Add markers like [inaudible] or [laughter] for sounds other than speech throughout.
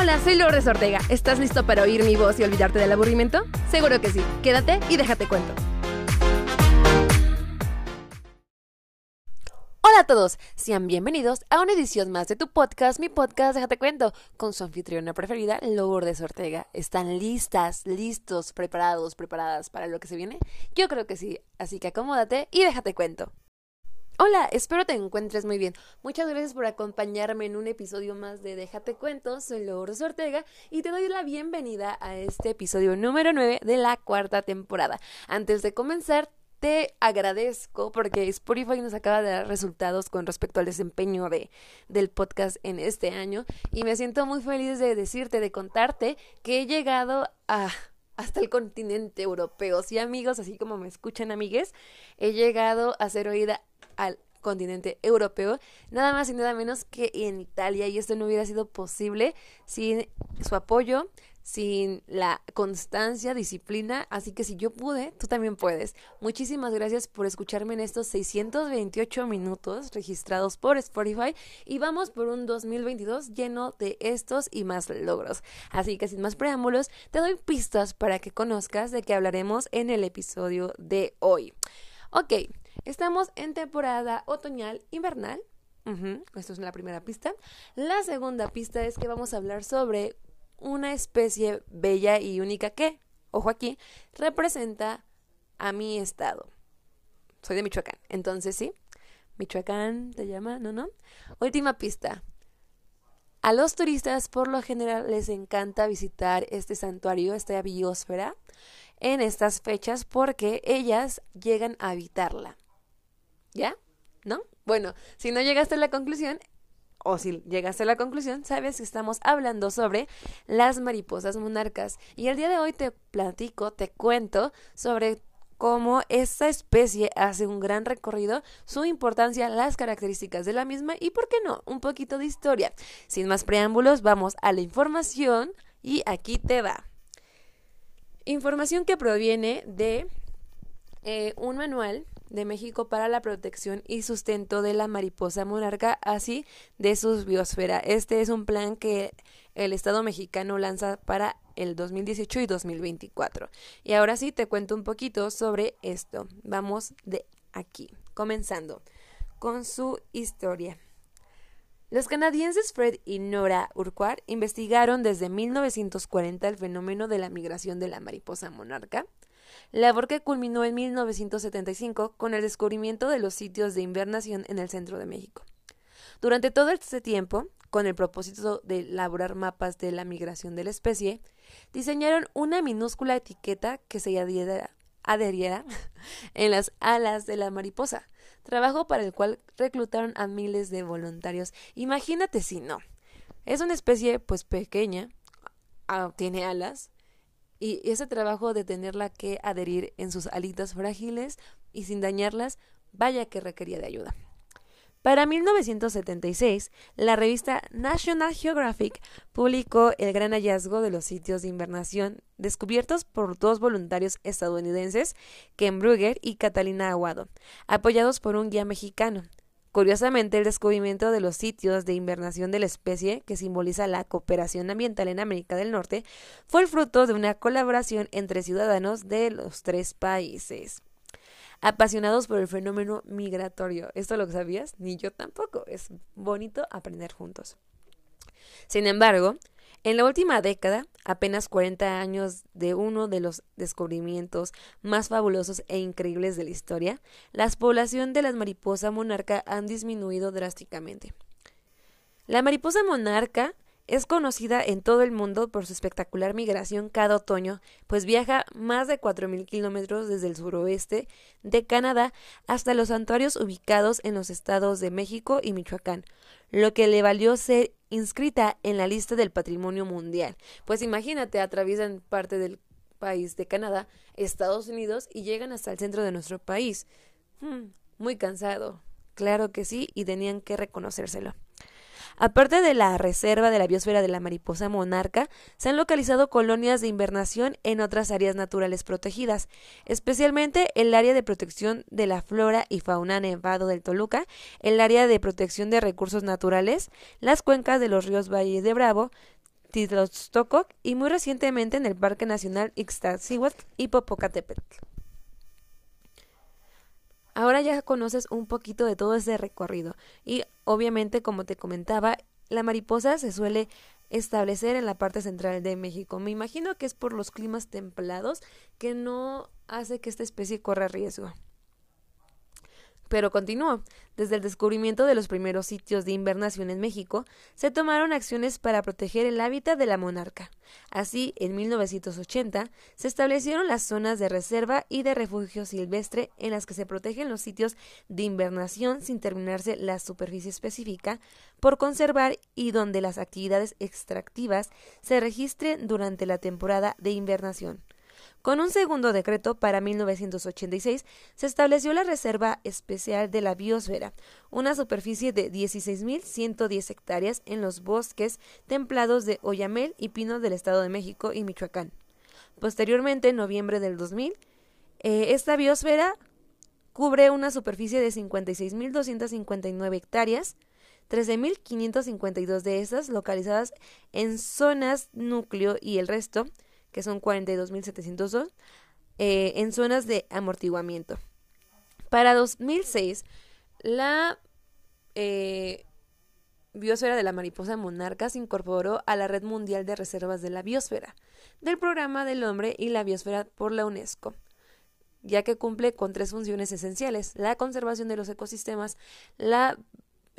Hola, soy Lourdes Ortega. ¿Estás listo para oír mi voz y olvidarte del aburrimiento? Seguro que sí. Quédate y déjate cuento. Hola a todos, sean bienvenidos a una edición más de tu podcast, mi podcast Déjate Cuento, con su anfitriona preferida, Lourdes Ortega. ¿Están listas, listos, preparados, preparadas para lo que se viene? Yo creo que sí, así que acomódate y déjate cuento. Hola, espero te encuentres muy bien. Muchas gracias por acompañarme en un episodio más de Déjate Cuento. Soy Lourdes Ortega y te doy la bienvenida a este episodio número 9 de la cuarta temporada. Antes de comenzar, te agradezco porque Spotify nos acaba de dar resultados con respecto al desempeño de, del podcast en este año y me siento muy feliz de decirte, de contarte que he llegado a hasta el continente europeo. Sí, amigos, así como me escuchan, amigues, he llegado a ser oída al continente europeo, nada más y nada menos que en Italia, y esto no hubiera sido posible sin su apoyo, sin la constancia, disciplina, así que si yo pude, tú también puedes. Muchísimas gracias por escucharme en estos 628 minutos registrados por Spotify y vamos por un 2022 lleno de estos y más logros. Así que sin más preámbulos, te doy pistas para que conozcas de qué hablaremos en el episodio de hoy. Ok, estamos en temporada otoñal invernal. esto es la primera pista. La segunda pista es que vamos a hablar sobre una especie bella y única que, ojo aquí, representa a mi estado. Soy de Michoacán, entonces sí. Michoacán te llama, ¿no? ¿No? Última pista. A los turistas por lo general les encanta visitar este santuario, esta biosfera, en estas fechas porque ellas llegan a habitarla. ¿Ya? ¿No? Bueno, si no llegaste a la conclusión, o si llegaste a la conclusión, sabes que estamos hablando sobre las mariposas monarcas. Y el día de hoy te platico, te cuento sobre cómo esta especie hace un gran recorrido, su importancia, las características de la misma y, ¿por qué no?, un poquito de historia. Sin más preámbulos, vamos a la información y aquí te va. Información que proviene de eh, un manual de México para la protección y sustento de la mariposa monarca, así de su biosfera. Este es un plan que el Estado mexicano lanza para el 2018 y 2024. Y ahora sí te cuento un poquito sobre esto. Vamos de aquí, comenzando con su historia. Los canadienses Fred y Nora Urquhart investigaron desde 1940 el fenómeno de la migración de la mariposa monarca labor que culminó en 1975 con el descubrimiento de los sitios de invernación en el centro de México. Durante todo este tiempo, con el propósito de elaborar mapas de la migración de la especie, diseñaron una minúscula etiqueta que se adheriera, adheriera [laughs] en las alas de la mariposa, trabajo para el cual reclutaron a miles de voluntarios. Imagínate si no. Es una especie pues pequeña, ah, tiene alas, y ese trabajo de tenerla que adherir en sus alitas frágiles y sin dañarlas, vaya que requería de ayuda. Para 1976, la revista National Geographic publicó el gran hallazgo de los sitios de invernación descubiertos por dos voluntarios estadounidenses, Ken Brugger y Catalina Aguado, apoyados por un guía mexicano, Curiosamente, el descubrimiento de los sitios de invernación de la especie, que simboliza la cooperación ambiental en América del Norte, fue el fruto de una colaboración entre ciudadanos de los tres países. Apasionados por el fenómeno migratorio. ¿Esto lo sabías? Ni yo tampoco. Es bonito aprender juntos. Sin embargo, en la última década, apenas 40 años de uno de los descubrimientos más fabulosos e increíbles de la historia, la población de las mariposas monarca han disminuido drásticamente. La mariposa monarca es conocida en todo el mundo por su espectacular migración cada otoño, pues viaja más de 4.000 kilómetros desde el suroeste de Canadá hasta los santuarios ubicados en los estados de México y Michoacán, lo que le valió ser inscrita en la lista del patrimonio mundial. Pues imagínate, atraviesan parte del país de Canadá, Estados Unidos y llegan hasta el centro de nuestro país. Hmm, muy cansado. Claro que sí, y tenían que reconocérselo. Aparte de la reserva de la biosfera de la mariposa monarca, se han localizado colonias de invernación en otras áreas naturales protegidas, especialmente el área de protección de la flora y fauna Nevado del Toluca, el área de protección de recursos naturales, las cuencas de los ríos Valle de Bravo, Tizlostokok y muy recientemente en el Parque Nacional Ixtaccíhuatl y Popocatépetl. Ahora ya conoces un poquito de todo ese recorrido y obviamente como te comentaba, la mariposa se suele establecer en la parte central de México. Me imagino que es por los climas templados que no hace que esta especie corra riesgo. Pero continúo. Desde el descubrimiento de los primeros sitios de invernación en México, se tomaron acciones para proteger el hábitat de la monarca. Así, en 1980, se establecieron las zonas de reserva y de refugio silvestre en las que se protegen los sitios de invernación sin terminarse la superficie específica por conservar y donde las actividades extractivas se registren durante la temporada de invernación. Con un segundo decreto para 1986 se estableció la Reserva Especial de la Biosfera, una superficie de 16.110 hectáreas en los bosques templados de Oyamel y Pino del Estado de México y Michoacán. Posteriormente, en noviembre del 2000, eh, esta biosfera cubre una superficie de 56.259 hectáreas, 13.552 de esas localizadas en zonas núcleo y el resto que son 42.702, eh, en zonas de amortiguamiento. Para 2006, la eh, biosfera de la mariposa monarca se incorporó a la Red Mundial de Reservas de la Biosfera, del Programa del Hombre y la Biosfera por la UNESCO ya que cumple con tres funciones esenciales, la conservación de los ecosistemas, la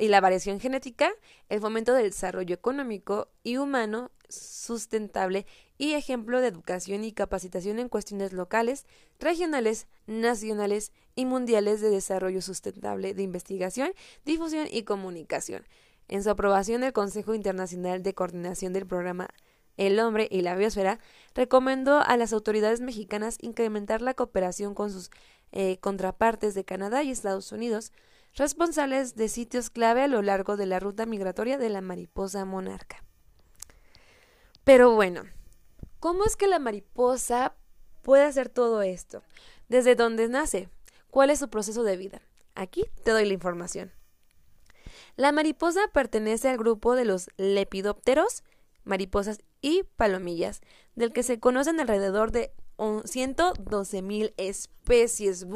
y la variación genética, el fomento del desarrollo económico y humano sustentable y ejemplo de educación y capacitación en cuestiones locales, regionales, nacionales y mundiales de desarrollo sustentable de investigación, difusión y comunicación. En su aprobación, el Consejo Internacional de Coordinación del Programa El Hombre y la Biosfera recomendó a las autoridades mexicanas incrementar la cooperación con sus eh, contrapartes de Canadá y Estados Unidos, responsables de sitios clave a lo largo de la ruta migratoria de la mariposa monarca. Pero bueno, ¿cómo es que la mariposa puede hacer todo esto? ¿Desde dónde nace? ¿Cuál es su proceso de vida? Aquí te doy la información. La mariposa pertenece al grupo de los lepidópteros, mariposas y palomillas, del que se conocen alrededor de 112 mil especies.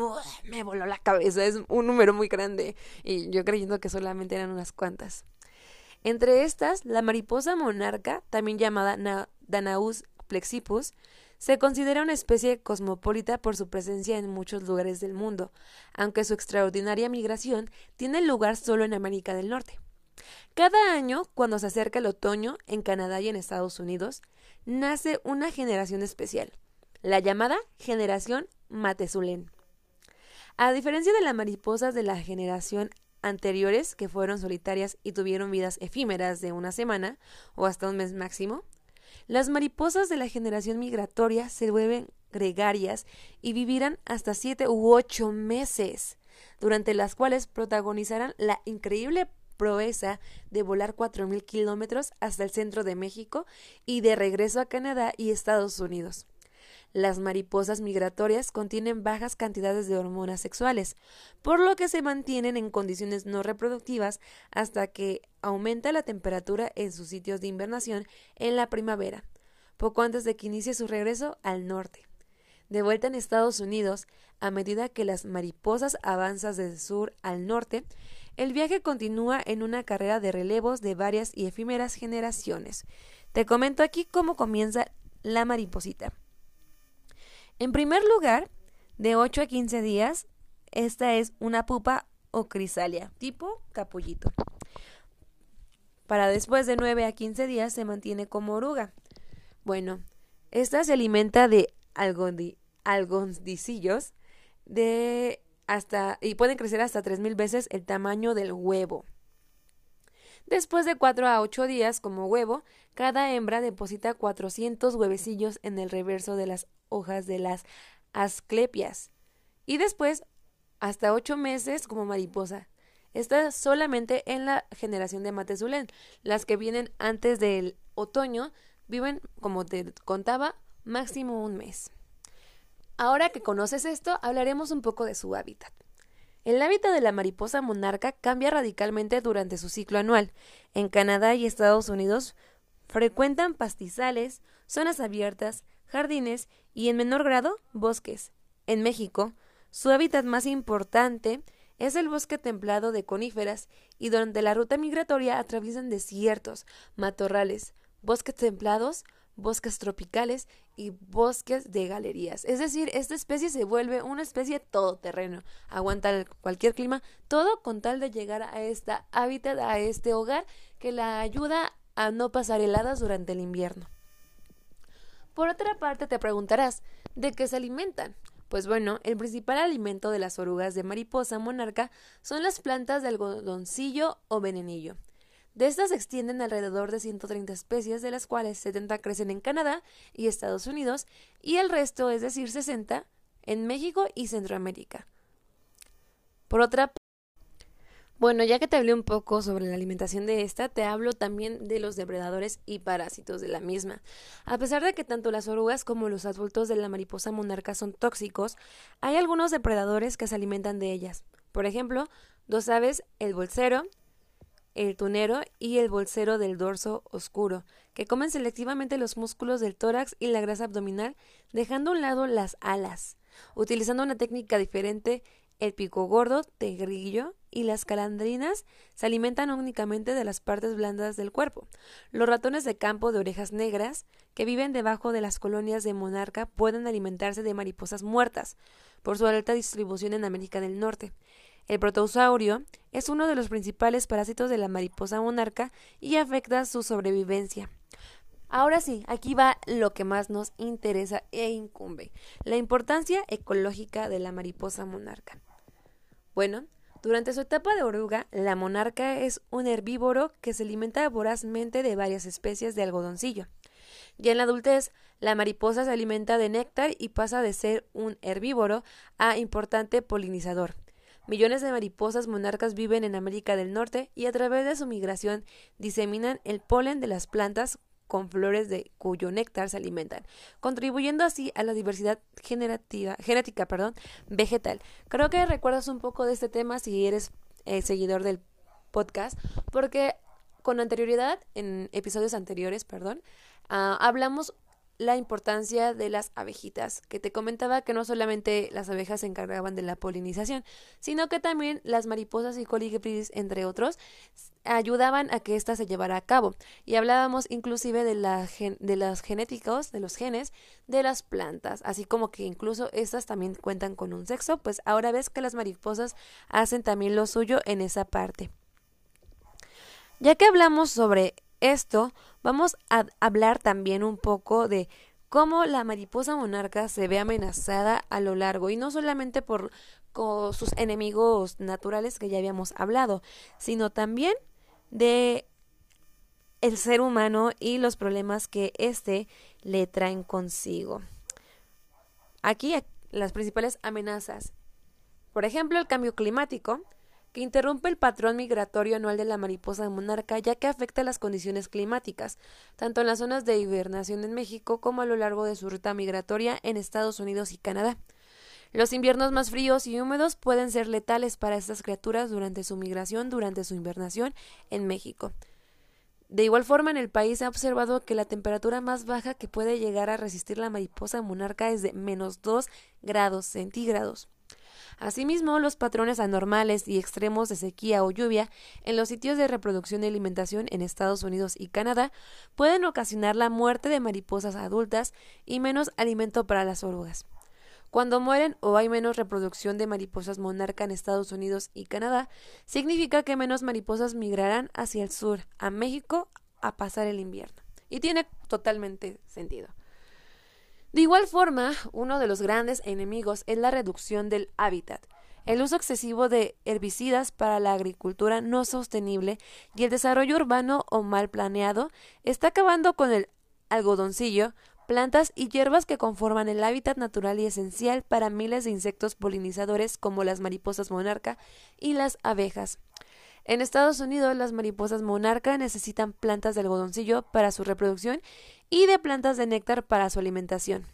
me voló la cabeza, es un número muy grande. Y yo creyendo que solamente eran unas cuantas. Entre estas, la mariposa monarca, también llamada Danaus plexipus, se considera una especie cosmopolita por su presencia en muchos lugares del mundo, aunque su extraordinaria migración tiene lugar solo en América del Norte. Cada año, cuando se acerca el otoño en Canadá y en Estados Unidos, nace una generación especial, la llamada generación Matezulén. A diferencia de las mariposas de la generación anteriores que fueron solitarias y tuvieron vidas efímeras de una semana o hasta un mes máximo, las mariposas de la generación migratoria se vuelven gregarias y vivirán hasta siete u ocho meses, durante las cuales protagonizarán la increíble proeza de volar cuatro mil kilómetros hasta el centro de México y de regreso a Canadá y Estados Unidos. Las mariposas migratorias contienen bajas cantidades de hormonas sexuales, por lo que se mantienen en condiciones no reproductivas hasta que aumenta la temperatura en sus sitios de invernación en la primavera, poco antes de que inicie su regreso al norte. De vuelta en Estados Unidos, a medida que las mariposas avanzan desde sur al norte, el viaje continúa en una carrera de relevos de varias y efímeras generaciones. Te comento aquí cómo comienza la mariposita. En primer lugar, de 8 a 15 días, esta es una pupa o crisalia, tipo capullito. Para después de 9 a 15 días se mantiene como oruga. Bueno, esta se alimenta de algoncillos de hasta y pueden crecer hasta 3000 veces el tamaño del huevo. Después de 4 a 8 días como huevo, cada hembra deposita 400 huevecillos en el reverso de las hojas de las asclepias. Y después, hasta ocho meses como mariposa. Está solamente en la generación de Matezulén. Las que vienen antes del otoño viven, como te contaba, máximo un mes. Ahora que conoces esto, hablaremos un poco de su hábitat. El hábitat de la mariposa monarca cambia radicalmente durante su ciclo anual. En Canadá y Estados Unidos Frecuentan pastizales, zonas abiertas, jardines y en menor grado bosques. En México, su hábitat más importante es el bosque templado de coníferas y durante la ruta migratoria atraviesan desiertos, matorrales, bosques templados, bosques tropicales y bosques de galerías. Es decir, esta especie se vuelve una especie todoterreno, aguanta cualquier clima, todo con tal de llegar a esta hábitat, a este hogar que la ayuda a no pasar heladas durante el invierno. Por otra parte, te preguntarás, ¿de qué se alimentan? Pues bueno, el principal alimento de las orugas de mariposa monarca son las plantas de algodoncillo o venenillo. De estas se extienden alrededor de 130 especies, de las cuales 70 crecen en Canadá y Estados Unidos, y el resto, es decir, 60, en México y Centroamérica. Por otra bueno, ya que te hablé un poco sobre la alimentación de esta, te hablo también de los depredadores y parásitos de la misma. A pesar de que tanto las orugas como los adultos de la mariposa monarca son tóxicos, hay algunos depredadores que se alimentan de ellas. Por ejemplo, dos aves, el bolsero, el tunero y el bolsero del dorso oscuro, que comen selectivamente los músculos del tórax y la grasa abdominal, dejando a un lado las alas. Utilizando una técnica diferente, el pico gordo de grillo y las calandrinas se alimentan únicamente de las partes blandas del cuerpo. Los ratones de campo de orejas negras, que viven debajo de las colonias de monarca, pueden alimentarse de mariposas muertas, por su alta distribución en América del Norte. El protosaurio es uno de los principales parásitos de la mariposa monarca y afecta su sobrevivencia. Ahora sí, aquí va lo que más nos interesa e incumbe, la importancia ecológica de la mariposa monarca. Bueno, durante su etapa de oruga, la monarca es un herbívoro que se alimenta vorazmente de varias especies de algodoncillo. Ya en la adultez, la mariposa se alimenta de néctar y pasa de ser un herbívoro a importante polinizador. Millones de mariposas monarcas viven en América del Norte y a través de su migración diseminan el polen de las plantas con flores de cuyo néctar se alimentan, contribuyendo así a la diversidad generativa, genética perdón, vegetal. Creo que recuerdas un poco de este tema si eres eh, seguidor del podcast, porque con anterioridad, en episodios anteriores, perdón, ah, hablamos la importancia de las abejitas, que te comentaba que no solamente las abejas se encargaban de la polinización, sino que también las mariposas y colibríes, entre otros, ayudaban a que ésta se llevara a cabo. Y hablábamos inclusive de, la de los genéticos, de los genes de las plantas, así como que incluso estas también cuentan con un sexo, pues ahora ves que las mariposas hacen también lo suyo en esa parte. Ya que hablamos sobre esto, vamos a hablar también un poco de cómo la mariposa monarca se ve amenazada a lo largo y no solamente por sus enemigos naturales que ya habíamos hablado, sino también de el ser humano y los problemas que éste le traen consigo. Aquí las principales amenazas. Por ejemplo, el cambio climático, que interrumpe el patrón migratorio anual de la mariposa monarca ya que afecta las condiciones climáticas, tanto en las zonas de hibernación en México como a lo largo de su ruta migratoria en Estados Unidos y Canadá. Los inviernos más fríos y húmedos pueden ser letales para estas criaturas durante su migración, durante su invernación en México. De igual forma, en el país se ha observado que la temperatura más baja que puede llegar a resistir la mariposa monarca es de menos 2 grados centígrados. Asimismo, los patrones anormales y extremos de sequía o lluvia en los sitios de reproducción y alimentación en Estados Unidos y Canadá pueden ocasionar la muerte de mariposas adultas y menos alimento para las orugas. Cuando mueren o hay menos reproducción de mariposas monarca en Estados Unidos y Canadá, significa que menos mariposas migrarán hacia el sur, a México, a pasar el invierno. Y tiene totalmente sentido. De igual forma, uno de los grandes enemigos es la reducción del hábitat. El uso excesivo de herbicidas para la agricultura no sostenible y el desarrollo urbano o mal planeado está acabando con el algodoncillo, plantas y hierbas que conforman el hábitat natural y esencial para miles de insectos polinizadores como las mariposas monarca y las abejas. En Estados Unidos, las mariposas monarca necesitan plantas de algodoncillo para su reproducción y de plantas de néctar para su alimentación.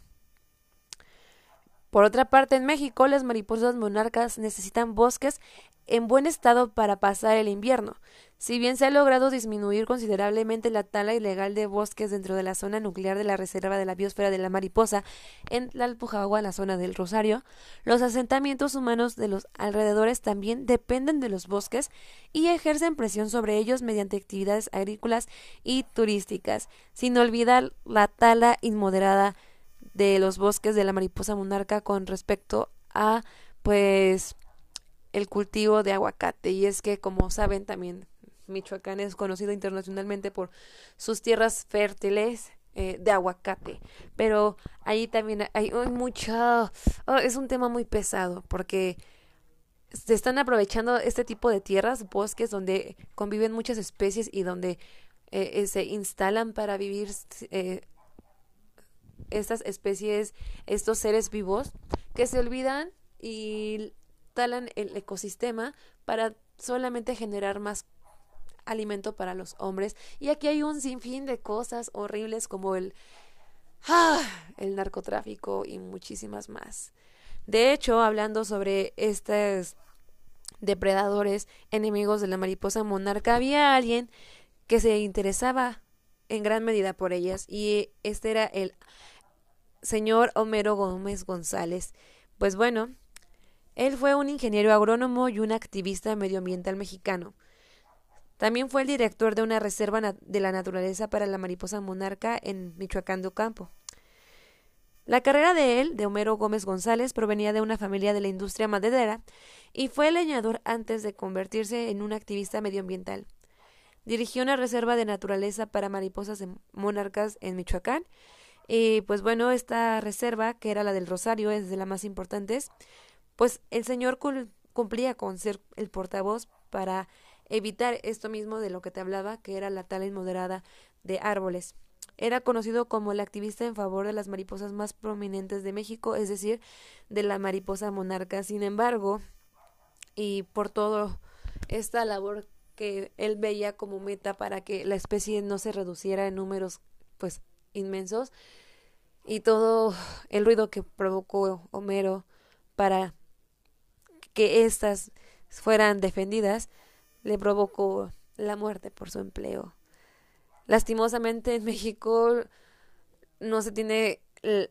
Por otra parte, en México, las mariposas monarcas necesitan bosques en buen estado para pasar el invierno. Si bien se ha logrado disminuir considerablemente la tala ilegal de bosques dentro de la zona nuclear de la Reserva de la Biosfera de la Mariposa en la Alpujagua, la zona del Rosario, los asentamientos humanos de los alrededores también dependen de los bosques y ejercen presión sobre ellos mediante actividades agrícolas y turísticas, sin olvidar la tala inmoderada de los bosques de la mariposa monarca con respecto a pues el cultivo de aguacate y es que como saben también Michoacán es conocido internacionalmente por sus tierras fértiles eh, de aguacate. Pero ahí también hay, mucho... Oh, es un tema muy pesado porque se están aprovechando este tipo de tierras, bosques donde conviven muchas especies y donde eh, eh, se instalan para vivir estas especies, estos seres vivos, que se olvidan y talan el ecosistema para solamente generar más alimento para los hombres. Y aquí hay un sinfín de cosas horribles como el, ah, el narcotráfico y muchísimas más. De hecho, hablando sobre estos depredadores enemigos de la mariposa monarca, había alguien que se interesaba en gran medida por ellas y este era el señor Homero Gómez González. Pues bueno, él fue un ingeniero agrónomo y un activista medioambiental mexicano. También fue el director de una reserva de la naturaleza para la mariposa monarca en Michoacán de Ocampo. La carrera de él, de Homero Gómez González, provenía de una familia de la industria maderera y fue leñador antes de convertirse en un activista medioambiental. Dirigió una reserva de naturaleza para mariposas monarcas en Michoacán y pues bueno, esta reserva, que era la del Rosario, es de las más importantes, pues el señor cumplía con ser el portavoz para evitar esto mismo de lo que te hablaba, que era la tala inmoderada de árboles. Era conocido como el activista en favor de las mariposas más prominentes de México, es decir, de la mariposa monarca. Sin embargo, y por todo esta labor que él veía como meta para que la especie no se reduciera en números pues inmensos y todo el ruido que provocó Homero para que éstas fueran defendidas, le provocó la muerte por su empleo. Lastimosamente en México no se tiene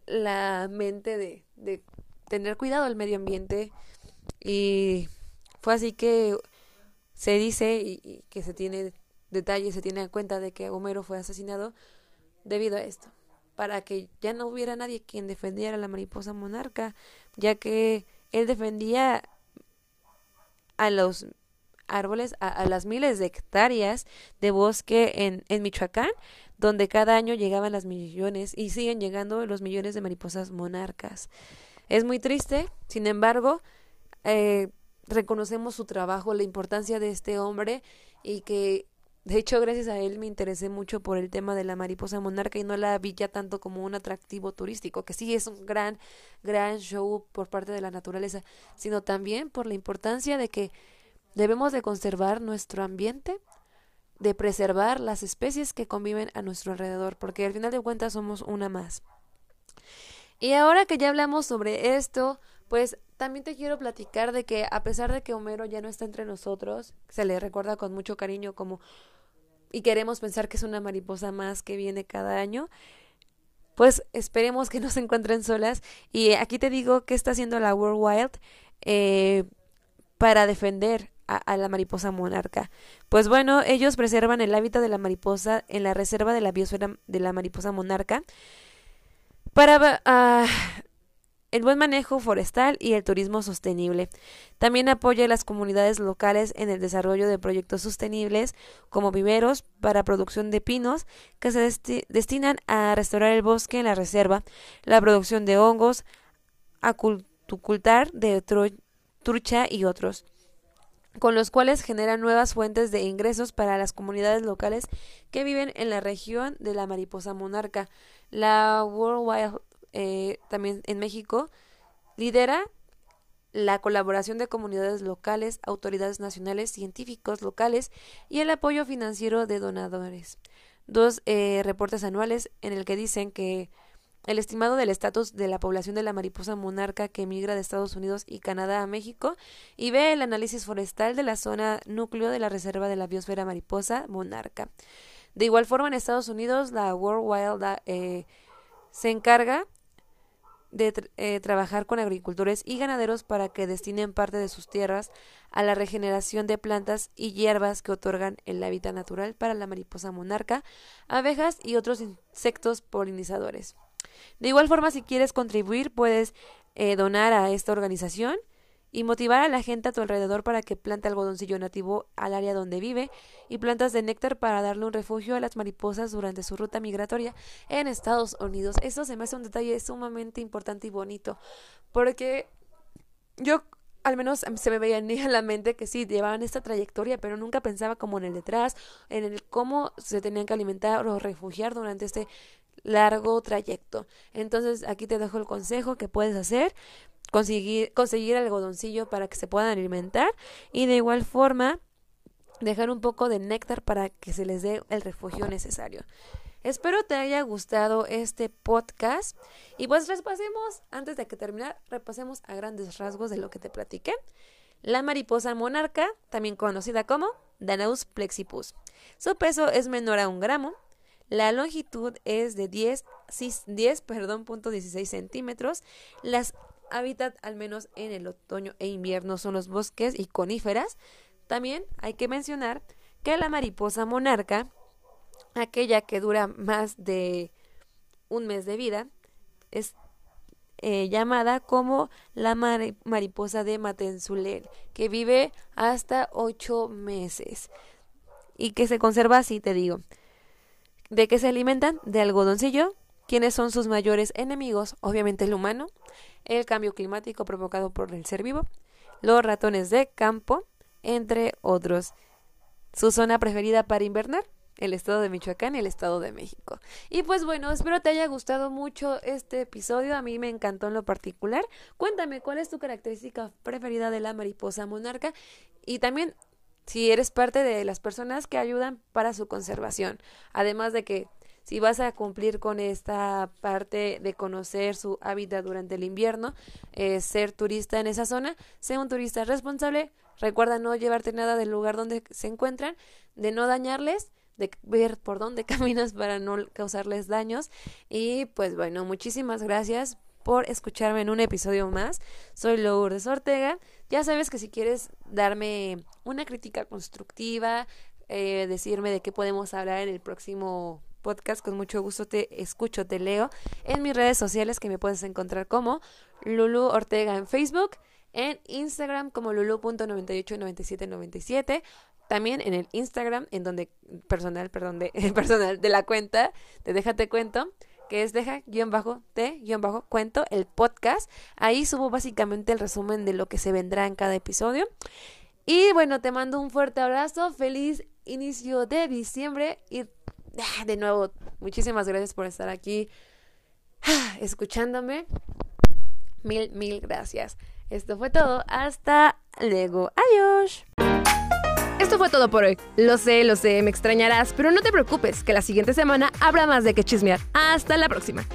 la mente de, de tener cuidado al medio ambiente y fue así que se dice y, que se tiene detalles, se tiene en cuenta de que Homero fue asesinado debido a esto, para que ya no hubiera nadie quien defendiera a la mariposa monarca, ya que él defendía a los árboles a, las miles de hectáreas de bosque en, en Michoacán, donde cada año llegaban las millones y siguen llegando los millones de mariposas monarcas. Es muy triste, sin embargo, eh, reconocemos su trabajo, la importancia de este hombre y que de hecho, gracias a él me interesé mucho por el tema de la mariposa monarca y no la vi ya tanto como un atractivo turístico, que sí es un gran, gran show por parte de la naturaleza, sino también por la importancia de que Debemos de conservar nuestro ambiente, de preservar las especies que conviven a nuestro alrededor, porque al final de cuentas somos una más. Y ahora que ya hablamos sobre esto, pues también te quiero platicar de que a pesar de que Homero ya no está entre nosotros, se le recuerda con mucho cariño como y queremos pensar que es una mariposa más que viene cada año, pues esperemos que no se encuentren solas. Y aquí te digo qué está haciendo la World Wild eh, para defender a, la mariposa monarca. Pues bueno, ellos preservan el hábitat de la mariposa en la reserva de la biosfera de la mariposa monarca para uh, el buen manejo forestal y el turismo sostenible. También apoya a las comunidades locales en el desarrollo de proyectos sostenibles como viveros para producción de pinos que se destinan a restaurar el bosque en la reserva, la producción de hongos, acultivar de trucha y otros con los cuales generan nuevas fuentes de ingresos para las comunidades locales que viven en la región de la mariposa monarca. La World Wild, eh, también en México, lidera la colaboración de comunidades locales, autoridades nacionales, científicos locales y el apoyo financiero de donadores. Dos eh, reportes anuales en el que dicen que el estimado del estatus de la población de la mariposa monarca que migra de Estados Unidos y Canadá a México, y B, el análisis forestal de la zona núcleo de la reserva de la biosfera mariposa monarca. De igual forma, en Estados Unidos, la World Wild eh, se encarga de eh, trabajar con agricultores y ganaderos para que destinen parte de sus tierras a la regeneración de plantas y hierbas que otorgan el hábitat natural para la mariposa monarca, abejas y otros insectos polinizadores. De igual forma, si quieres contribuir, puedes eh, donar a esta organización y motivar a la gente a tu alrededor para que plante algodoncillo nativo al área donde vive y plantas de néctar para darle un refugio a las mariposas durante su ruta migratoria en Estados Unidos. Eso se me hace un detalle sumamente importante y bonito porque yo al menos se me veía en [laughs] la mente que sí, llevaban esta trayectoria, pero nunca pensaba como en el detrás, en el cómo se tenían que alimentar o refugiar durante este largo trayecto. Entonces aquí te dejo el consejo que puedes hacer conseguir, conseguir algodoncillo para que se puedan alimentar y de igual forma dejar un poco de néctar para que se les dé el refugio necesario. Espero te haya gustado este podcast y pues repasemos, antes de que terminar, repasemos a grandes rasgos de lo que te platiqué. La mariposa monarca, también conocida como Danaus plexipus. Su peso es menor a un gramo. La longitud es de 10, 10 perdón, centímetros. Las hábitat, al menos en el otoño e invierno, son los bosques y coníferas. También hay que mencionar que la mariposa monarca, aquella que dura más de un mes de vida, es eh, llamada como la mariposa de Matenzulel, que vive hasta ocho meses y que se conserva así, te digo. ¿De qué se alimentan? De algodoncillo. ¿Quiénes son sus mayores enemigos? Obviamente el humano, el cambio climático provocado por el ser vivo, los ratones de campo, entre otros. Su zona preferida para invernar, el estado de Michoacán y el estado de México. Y pues bueno, espero te haya gustado mucho este episodio, a mí me encantó en lo particular. Cuéntame cuál es tu característica preferida de la mariposa monarca y también si eres parte de las personas que ayudan para su conservación. Además de que si vas a cumplir con esta parte de conocer su hábitat durante el invierno, eh, ser turista en esa zona, sea un turista responsable, recuerda no llevarte nada del lugar donde se encuentran, de no dañarles, de ver por dónde [laughs] caminas para no causarles daños y pues bueno, muchísimas gracias por escucharme en un episodio más. Soy Lourdes Ortega. Ya sabes que si quieres darme una crítica constructiva, eh, decirme de qué podemos hablar en el próximo podcast, con mucho gusto te escucho, te leo en mis redes sociales que me puedes encontrar como Lulu Ortega en Facebook, en Instagram como lulu.989797, también en el Instagram, en donde personal, perdón, de [laughs] personal de la cuenta, de Déjate Cuento, que es deja guion bajo te guion bajo cuento el podcast. Ahí subo básicamente el resumen de lo que se vendrá en cada episodio. Y bueno, te mando un fuerte abrazo, feliz inicio de diciembre y de nuevo, muchísimas gracias por estar aquí ah, escuchándome. Mil, mil gracias. Esto fue todo. Hasta luego. Adiós. Esto fue todo por hoy. Lo sé, lo sé, me extrañarás, pero no te preocupes, que la siguiente semana habrá más de que chismear. Hasta la próxima.